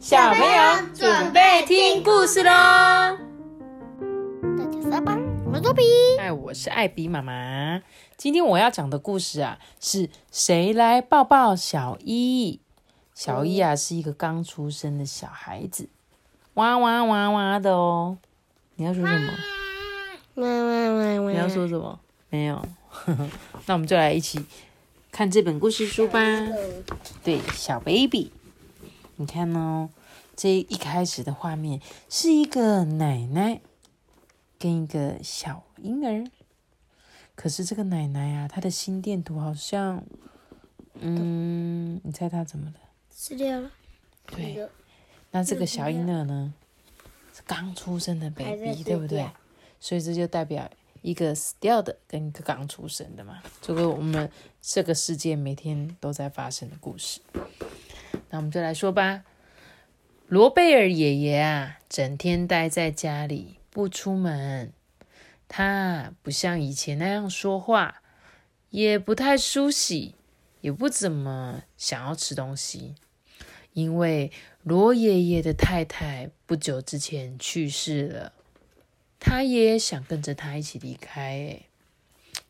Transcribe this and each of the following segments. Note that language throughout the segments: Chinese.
小朋友准备听故事喽！大家上班，我是多比。哎，我是艾比妈妈。今天我要讲的故事啊，是谁来抱抱小一？小一啊，是一个刚出生的小孩子，哇哇哇哇的哦。你要说什么？哇哇哇哇！你要说什么？没有。那我们就来一起看这本故事书吧。对，小 baby，你看哦，这一开始的画面是一个奶奶跟一个小婴儿。可是这个奶奶啊，她的心电图好像，嗯，你猜她怎么了？死掉了。对，那这个小婴儿呢，是刚出生的 baby，对不对？所以这就代表一个死掉的跟一个刚出生的嘛，这个我们这个世界每天都在发生的故事。那我们就来说吧。罗贝尔爷爷啊，整天待在家里不出门，他不像以前那样说话，也不太梳洗，也不怎么想要吃东西。因为罗爷爷的太太不久之前去世了，他也想跟着他一起离开。哎，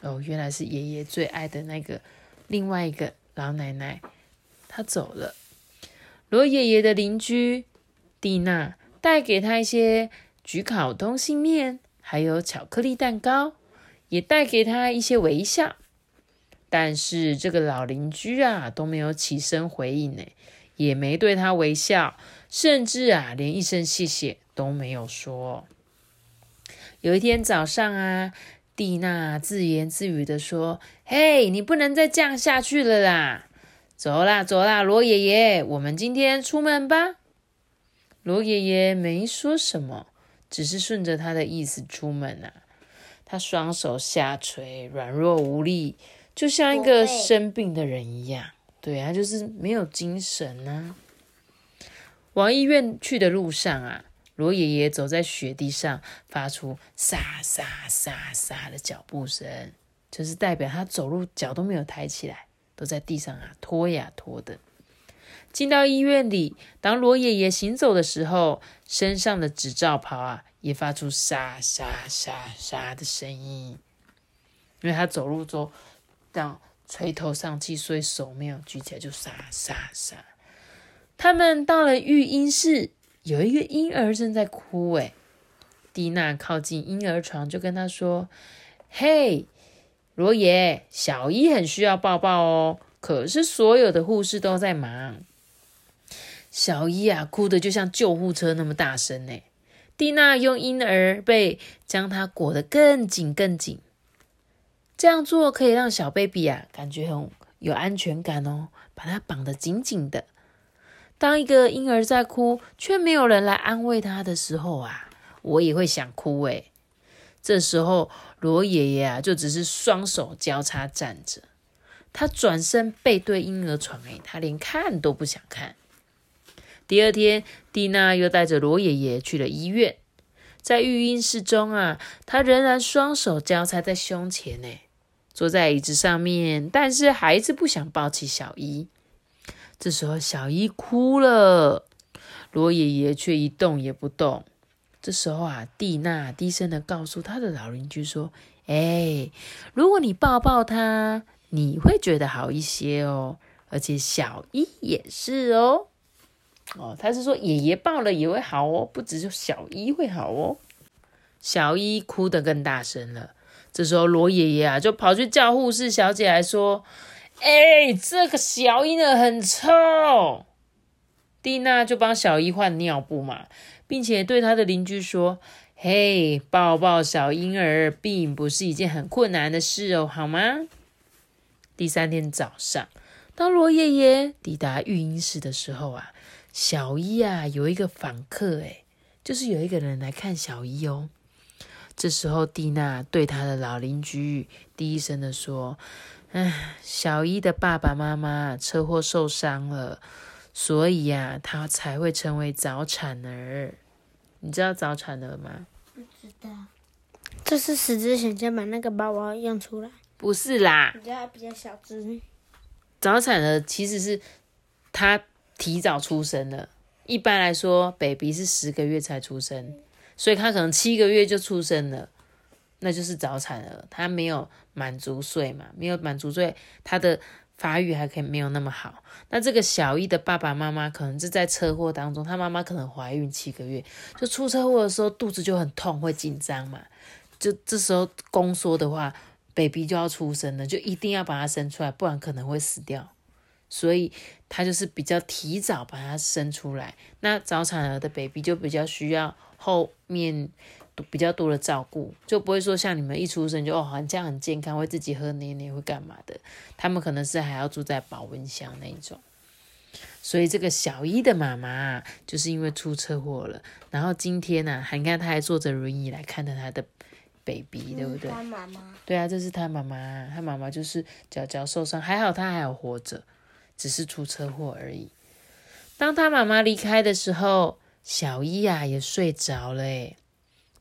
哦，原来是爷爷最爱的那个另外一个老奶奶，她走了。罗爷爷的邻居蒂娜带给他一些焗烤东西面，还有巧克力蛋糕，也带给他一些微笑。但是这个老邻居啊都没有起身回应呢，也没对他微笑，甚至啊连一声谢谢都没有说。有一天早上啊，蒂娜自言自语的说：“嘿，你不能再这样下去了啦！走啦，走啦，罗爷爷，我们今天出门吧。”罗爷爷没说什么，只是顺着他的意思出门啊。他双手下垂，软弱无力，就像一个生病的人一样。对啊，他就是没有精神啊。往医院去的路上啊，罗爷爷走在雪地上，发出沙沙沙沙的脚步声，就是代表他走路脚都没有抬起来，都在地上啊拖呀拖的。进到医院里，当罗爷爷行走的时候，身上的纸罩袍啊也发出沙沙沙沙的声音，因为他走路之后这样垂头丧气，所以手没有举起来，就沙沙沙。他们到了育婴室，有一个婴儿正在哭。诶，蒂娜靠近婴儿床，就跟他说：“嘿，罗爷，小伊很需要抱抱哦，可是所有的护士都在忙。”小伊啊，哭得就像救护车那么大声呢。蒂娜用婴儿被将它裹得更紧更紧，这样做可以让小 baby 啊感觉很有安全感哦，把它绑得紧紧的。当一个婴儿在哭，却没有人来安慰他的时候啊，我也会想哭诶。这时候，罗爷爷啊，就只是双手交叉站着，他转身背对婴儿床，诶，他连看都不想看。第二天，蒂娜又带着罗爷爷去了医院，在育婴室中啊，他仍然双手交叉在胸前，呢，坐在椅子上面，但是还是不想抱起小伊。这时候，小伊哭了，罗爷爷却一动也不动。这时候啊，蒂娜低声的告诉她的老邻居说：“哎，如果你抱抱他，你会觉得好一些哦，而且小一也是哦。哦，他是说爷爷抱了也会好哦，不只是小一会好哦。”小一哭得更大声了。这时候，罗爷爷啊就跑去叫护士小姐来说。哎，这个小婴儿很臭。蒂娜就帮小一换尿布嘛，并且对他的邻居说：“嘿，抱抱小婴儿并不是一件很困难的事哦，好吗？”第三天早上，当罗爷爷抵达育婴室的时候啊，小伊啊有一个访客，哎，就是有一个人来看小伊哦。这时候，蒂娜对他的老邻居低声的说。唉，小伊的爸爸妈妈车祸受伤了，所以呀，他才会成为早产儿。你知道早产儿吗？不知道。这是死之前先把那个宝宝用出来，不是啦，比较比较小只。早产儿其实是他提早出生了，一般来说，baby 是十个月才出生，所以他可能七个月就出生了，那就是早产儿，他没有满足岁嘛，没有满足岁，他的发育还可以没有那么好。那这个小一的爸爸妈妈可能是在车祸当中，他妈妈可能怀孕七个月，就出车祸的时候肚子就很痛，会紧张嘛，就这时候宫缩的话，baby 就要出生了，就一定要把它生出来，不然可能会死掉。所以他就是比较提早把它生出来。那早产儿的 baby 就比较需要后面比较多的照顾，就不会说像你们一出生就哦，好像这样很健康，会自己喝奶奶会干嘛的。他们可能是还要住在保温箱那一种。所以这个小一的妈妈就是因为出车祸了，然后今天呢，你看他还坐着轮椅来看着他的 baby，对不对？他妈妈，对啊，这是他妈妈，他妈妈就是脚脚受伤，还好他还有活着。只是出车祸而已。当他妈妈离开的时候，小一啊也睡着了。诶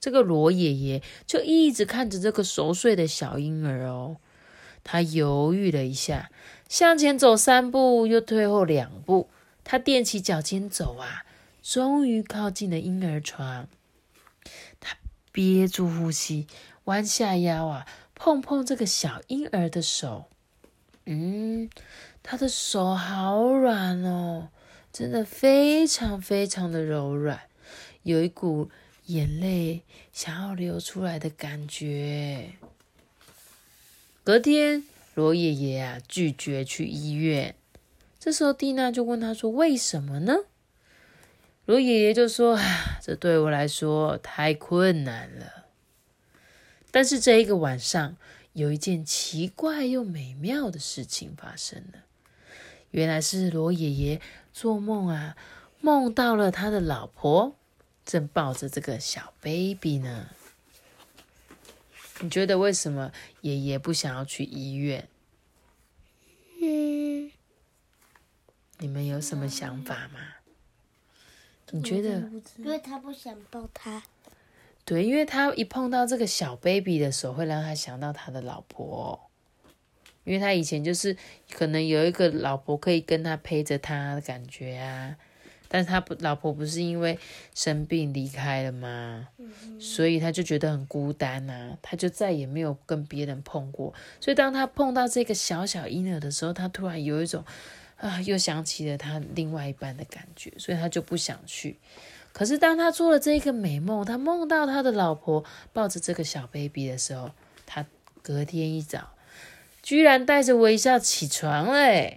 这个罗爷爷就一直看着这个熟睡的小婴儿哦。他犹豫了一下，向前走三步，又退后两步。他踮起脚尖走啊，终于靠近了婴儿床。他憋住呼吸，弯下腰啊，碰碰这个小婴儿的手。嗯。他的手好软哦，真的非常非常的柔软，有一股眼泪想要流出来的感觉。隔天，罗爷爷啊拒绝去医院。这时候，蒂娜就问他说：“为什么呢？”罗爷爷就说：“啊，这对我来说太困难了。”但是这一个晚上，有一件奇怪又美妙的事情发生了。原来是罗爷爷做梦啊，梦到了他的老婆正抱着这个小 baby 呢。你觉得为什么爷爷不想要去医院？嗯，你们有什么想法吗？你觉得？因为他不想抱他。对，因为他一碰到这个小 baby 的时候，会让他想到他的老婆。因为他以前就是可能有一个老婆可以跟他陪着他的感觉啊，但是他不老婆不是因为生病离开了吗？所以他就觉得很孤单呐，他就再也没有跟别人碰过。所以当他碰到这个小小婴儿的时候，他突然有一种啊，又想起了他另外一半的感觉，所以他就不想去。可是当他做了这个美梦，他梦到他的老婆抱着这个小 baby 的时候，他隔天一早。居然带着微笑起床了！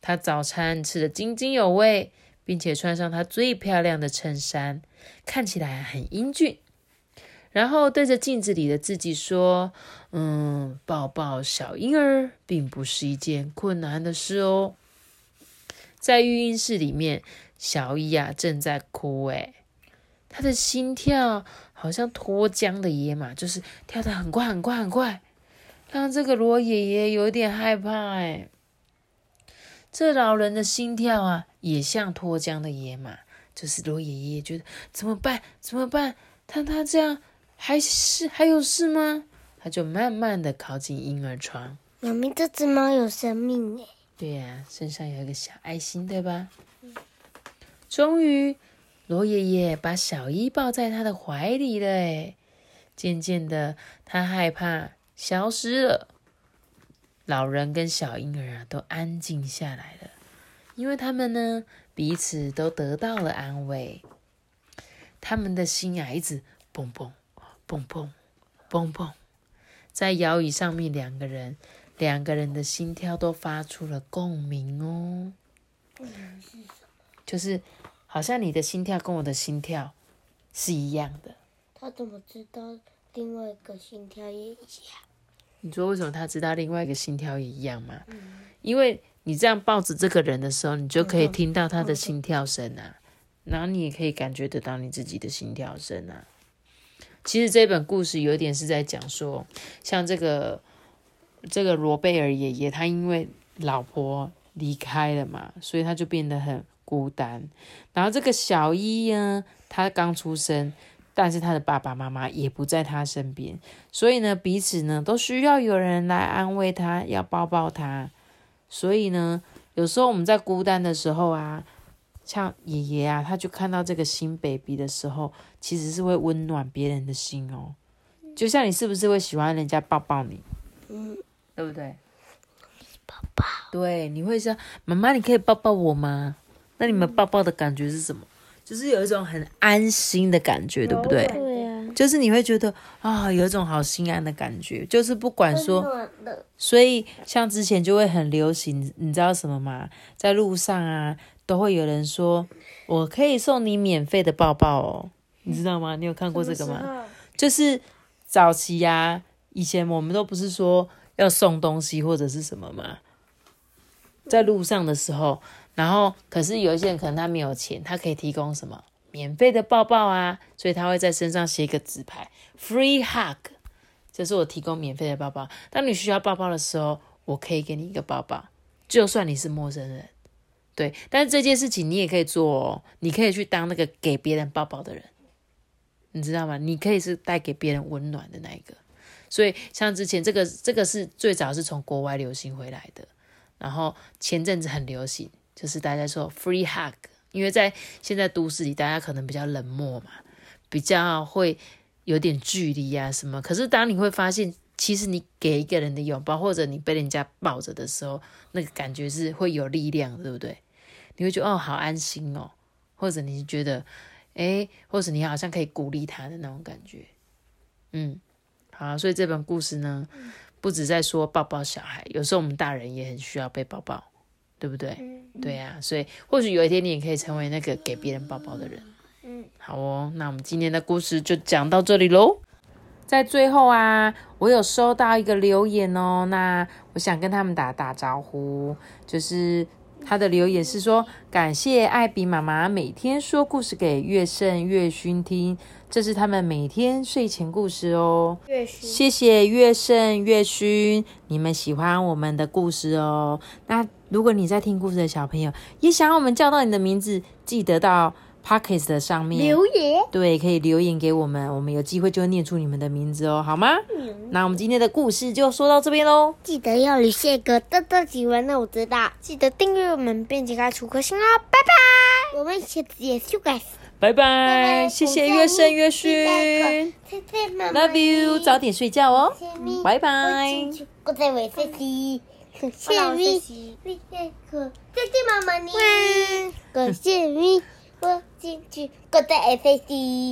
他早餐吃的津津有味，并且穿上他最漂亮的衬衫，看起来很英俊。然后对着镜子里的自己说：“嗯，抱抱小婴儿并不是一件困难的事哦。”在育婴室里面，小伊啊正在哭，诶他的心跳好像脱缰的野马，就是跳得很快很快很快。让这个罗爷爷有点害怕哎，这老人的心跳啊，也像脱缰的野马。就是罗爷爷觉得怎么办？怎么办？他他这样还是还有事吗？他就慢慢的靠近婴儿床。妈咪，这只猫有生命哎。对呀，身上有一个小爱心，对吧？终于，罗爷爷把小伊抱在他的怀里了哎。渐渐的，他害怕。消失了，老人跟小婴儿啊都安静下来了，因为他们呢彼此都得到了安慰。他们的心啊一直蹦蹦蹦蹦蹦蹦，在摇椅上面，两个人两个人的心跳都发出了共鸣哦。共鸣是什么？就是好像你的心跳跟我的心跳是一样的。他怎么知道？另外一个心跳也一样。你说为什么他知道另外一个心跳也一样吗？因为你这样抱着这个人的时候，你就可以听到他的心跳声啊，然后你也可以感觉得到你自己的心跳声啊。其实这本故事有点是在讲说，像这个这个罗贝尔爷爷，他因为老婆离开了嘛，所以他就变得很孤单。然后这个小伊呢，他刚出生。但是他的爸爸妈妈也不在他身边，所以呢，彼此呢都需要有人来安慰他，要抱抱他。所以呢，有时候我们在孤单的时候啊，像爷爷啊，他就看到这个新 baby 的时候，其实是会温暖别人的心哦。就像你是不是会喜欢人家抱抱你？嗯，对不对？抱抱，对，你会说妈妈，你可以抱抱我吗？那你们抱抱的感觉是什么？就是有一种很安心的感觉，对不对？就是你会觉得啊、有一种好心安的感觉，就是不管说，所以像之前就会很流行，你知道什么吗？在路上啊，都会有人说，我可以送你免费的抱抱哦，你知道吗？你有看过这个吗？就是早期呀、以前我们都不是说要送东西或者是什么嘛，在路上的时候，然后可是有一些人可能他没有钱，他可以提供什么免费的抱抱啊，所以他会在身上写一个纸牌，free hug，这是我提供免费的抱抱。当你需要抱抱的时候，我可以给你一个抱抱，就算你是陌生人。对，但是这件事情你也可以做哦，你可以去当那个给别人抱抱的人。你知道吗？你可以是带给别人温暖的那一个。所以像之前这个这个是最早是从国外流行回来的，然后前阵子很流行，就是大家说 free hug，因为在现在都市里，大家可能比较冷漠嘛，比较会有点距离啊什么。可是当你会发现，其实你给一个人的拥抱，或者你被人家抱着的时候，那个感觉是会有力量，对不对？你会觉得哦，好安心哦，或者你觉得诶，或者你好像可以鼓励他的那种感觉，嗯，好，所以这本故事呢，不止在说抱抱小孩，有时候我们大人也很需要被抱抱，对不对？对呀、所以或许有一天你也可以成为那个给别人抱抱的人。嗯，好哦，那我们今天的故事就讲到这里喽。在最后啊，我有收到一个留言哦，那我想跟他们打打招呼，就是他的留言是说，感谢艾比妈妈每天说故事给月盛、月勋听，这是他们每天睡前故事哦。谢谢月盛、月勋，你们喜欢我们的故事哦。那如果你在听故事的小朋友，也想要我们叫到你的名字，记得到 Pockets 的上面留言，对，可以留言给我们，我们有机会就会念出你们的名字哦，好吗？那我们今天的故事就说到这边喽，记得要留下个豆豆喜欢的我知道，记得订阅我们，并且开出颗星哦，拜拜，我们下次也修改。拜。拜，谢谢月盛、月勋，Love you，早点睡觉哦，拜拜。我在为谢谢，谢谢。你，谢谢可，谢谢妈妈你，感谢你，我进去，我在 F C。